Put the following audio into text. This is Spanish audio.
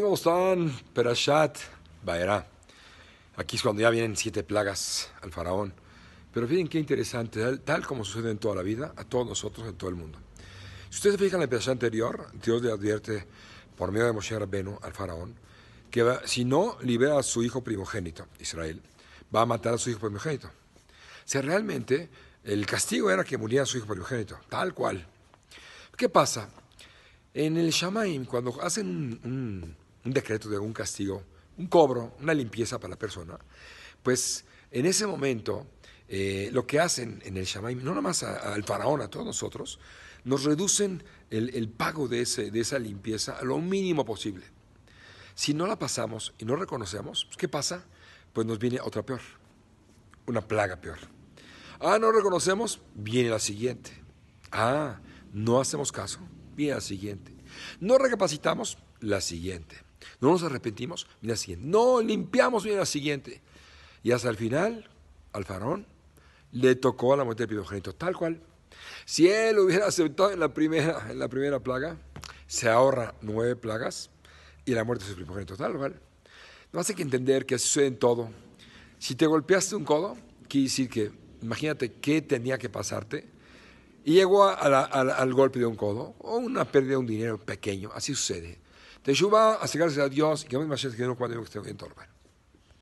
¿cómo están? Perashat, Baerá. Aquí es cuando ya vienen siete plagas al faraón. Pero fíjense qué interesante, tal, como sucede en toda la vida, a todos nosotros, en todo el mundo. Si ustedes se fijan en el Perashat anterior, Dios le advierte por medio de Moshe Rabbenu al faraón que si no libera a su hijo primogénito, Israel, va a matar a su hijo primogénito. O sea, realmente el castigo era que muriera su hijo primogénito, tal cual. ¿Qué pasa? En el Shamaim, cuando hacen un, un, decreto de un castigo, un cobro, una limpieza para la persona, pues en ese momento eh, lo que hacen en el Shamaim, no nomás al faraón, a todos nosotros, nos reducen el, el pago de, ese, de esa limpieza a lo mínimo posible. Si no la pasamos y no reconocemos, pues, ¿qué pasa? Pues nos viene otra peor, una plaga peor. Ah, no reconocemos, viene la siguiente. Ah, no hacemos caso, viene la siguiente. No recapacitamos, la siguiente. No nos arrepentimos, viene la siguiente. No limpiamos, viene la siguiente. Y hasta el final, al faraón le tocó a la muerte del primogénito, tal cual. Si él hubiera aceptado en la primera, en la primera plaga, se ahorra nueve plagas y la muerte de su primogénito, tal cual. No hay que entender que sucede en todo. Si te golpeaste un codo, quiere decir que, imagínate qué tenía que pasarte y llegó al golpe de un codo o una pérdida de un dinero pequeño. Así sucede. Te ayuda a acercarse a Dios y que más que no cuando que esté en torno.